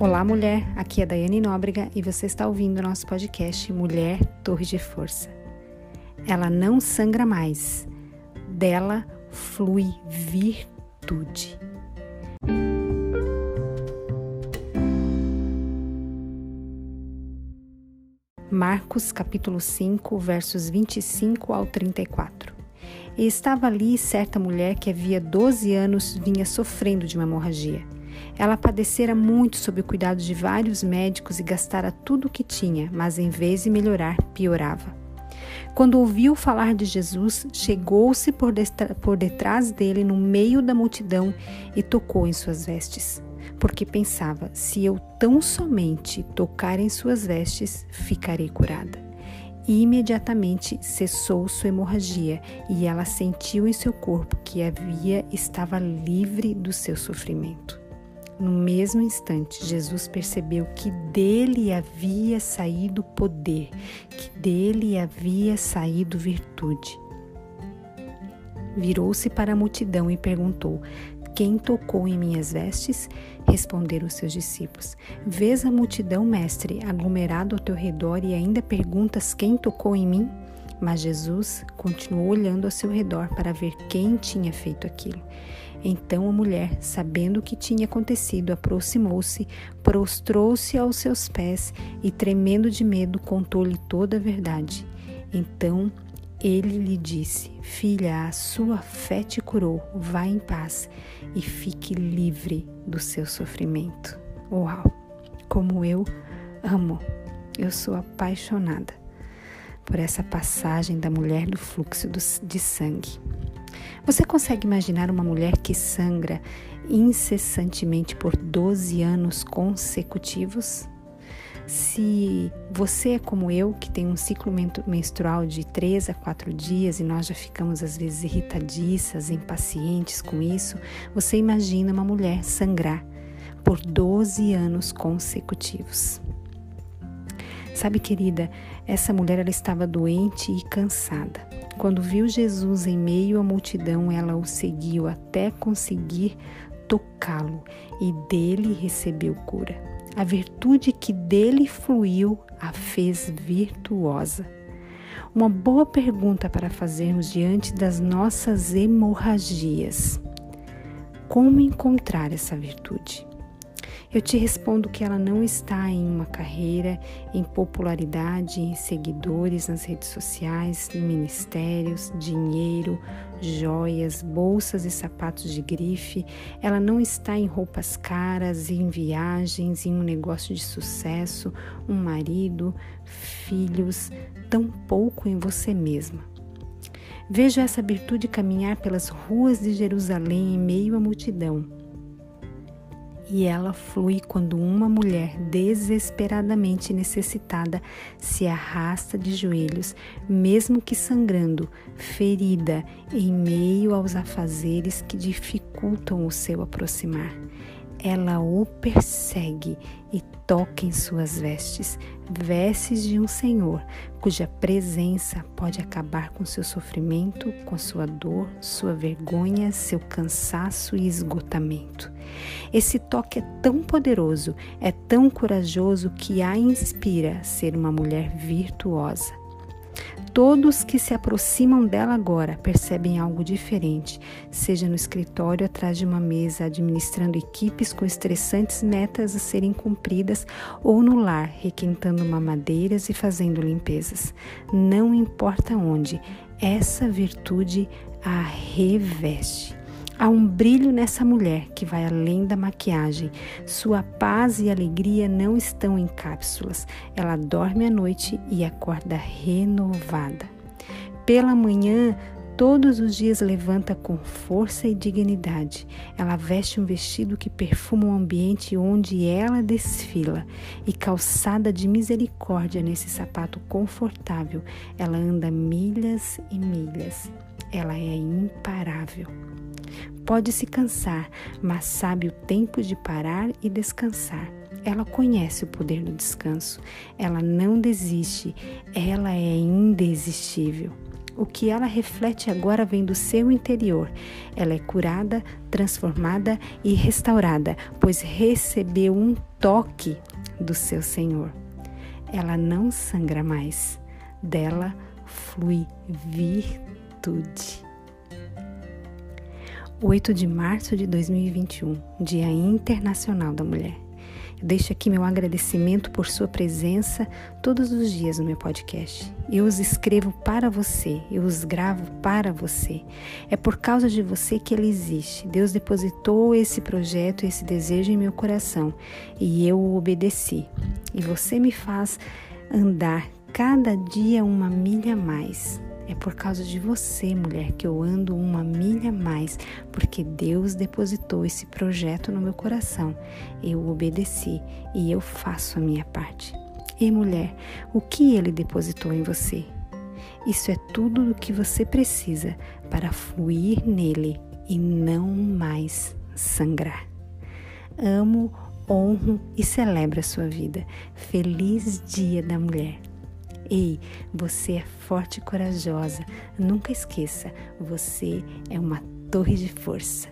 Olá, mulher. Aqui é Daiane Nóbrega e você está ouvindo o nosso podcast Mulher Torre de Força. Ela não sangra mais, dela flui virtude. Marcos capítulo 5, versos 25 ao 34. E estava ali certa mulher que havia 12 anos vinha sofrendo de uma hemorragia. Ela padecera muito sob o cuidado de vários médicos e gastara tudo o que tinha, mas em vez de melhorar, piorava. Quando ouviu falar de Jesus, chegou-se por, por detrás dele no meio da multidão e tocou em suas vestes, porque pensava: se eu tão somente tocar em suas vestes, ficarei curada. E imediatamente cessou sua hemorragia e ela sentiu em seu corpo que havia estava livre do seu sofrimento. No mesmo instante, Jesus percebeu que dele havia saído poder, que dele havia saído virtude. Virou-se para a multidão e perguntou: Quem tocou em minhas vestes? Responderam seus discípulos: Vês a multidão, mestre, aglomerado ao teu redor e ainda perguntas: Quem tocou em mim? Mas Jesus continuou olhando ao seu redor para ver quem tinha feito aquilo. Então a mulher, sabendo o que tinha acontecido, aproximou-se, prostrou-se aos seus pés e, tremendo de medo, contou-lhe toda a verdade. Então ele lhe disse: Filha, a sua fé te curou, vá em paz e fique livre do seu sofrimento. Uau! Como eu amo, eu sou apaixonada por essa passagem da mulher do fluxo de sangue. Você consegue imaginar uma mulher que sangra incessantemente por 12 anos consecutivos? Se você é como eu, que tem um ciclo menstrual de 3 a 4 dias e nós já ficamos às vezes irritadiças, impacientes com isso, você imagina uma mulher sangrar por 12 anos consecutivos. Sabe, querida, essa mulher ela estava doente e cansada. Quando viu Jesus em meio à multidão, ela o seguiu até conseguir tocá-lo e dele recebeu cura. A virtude que dele fluiu a fez virtuosa. Uma boa pergunta para fazermos diante das nossas hemorragias: como encontrar essa virtude? Eu te respondo que ela não está em uma carreira, em popularidade, em seguidores nas redes sociais, em ministérios, dinheiro, joias, bolsas e sapatos de grife. Ela não está em roupas caras, em viagens, em um negócio de sucesso, um marido, filhos, tampouco em você mesma. Vejo essa virtude caminhar pelas ruas de Jerusalém em meio à multidão e ela flui quando uma mulher desesperadamente necessitada se arrasta de joelhos, mesmo que sangrando, ferida, em meio aos afazeres que dificultam o seu aproximar. Ela o persegue e toca em suas vestes, vestes de um Senhor, cuja presença pode acabar com seu sofrimento, com sua dor, sua vergonha, seu cansaço e esgotamento. Esse toque é tão poderoso, é tão corajoso que a inspira a ser uma mulher virtuosa. Todos que se aproximam dela agora percebem algo diferente, seja no escritório atrás de uma mesa administrando equipes com estressantes metas a serem cumpridas ou no lar requentando mamadeiras e fazendo limpezas. Não importa onde, essa virtude a reveste. Há um brilho nessa mulher que vai além da maquiagem. Sua paz e alegria não estão em cápsulas. Ela dorme à noite e acorda renovada. Pela manhã, todos os dias levanta com força e dignidade. Ela veste um vestido que perfuma o ambiente onde ela desfila e calçada de misericórdia nesse sapato confortável, ela anda milhas e milhas. Ela é imparável. Pode se cansar, mas sabe o tempo de parar e descansar. Ela conhece o poder do descanso. Ela não desiste. Ela é indesistível. O que ela reflete agora vem do seu interior. Ela é curada, transformada e restaurada, pois recebeu um toque do seu Senhor. Ela não sangra mais, dela flui virtude. 8 de março de 2021, Dia Internacional da Mulher. Eu deixo aqui meu agradecimento por sua presença todos os dias no meu podcast. Eu os escrevo para você, eu os gravo para você. É por causa de você que ele existe. Deus depositou esse projeto, esse desejo em meu coração e eu o obedeci. E você me faz andar cada dia uma milha a mais. É por causa de você, mulher, que eu ando uma milha mais, porque Deus depositou esse projeto no meu coração. Eu obedeci e eu faço a minha parte. E mulher, o que ele depositou em você? Isso é tudo o que você precisa para fluir nele e não mais sangrar. Amo, honro e celebro a sua vida. Feliz Dia da Mulher. Ei, você é forte e corajosa. Nunca esqueça, você é uma torre de força.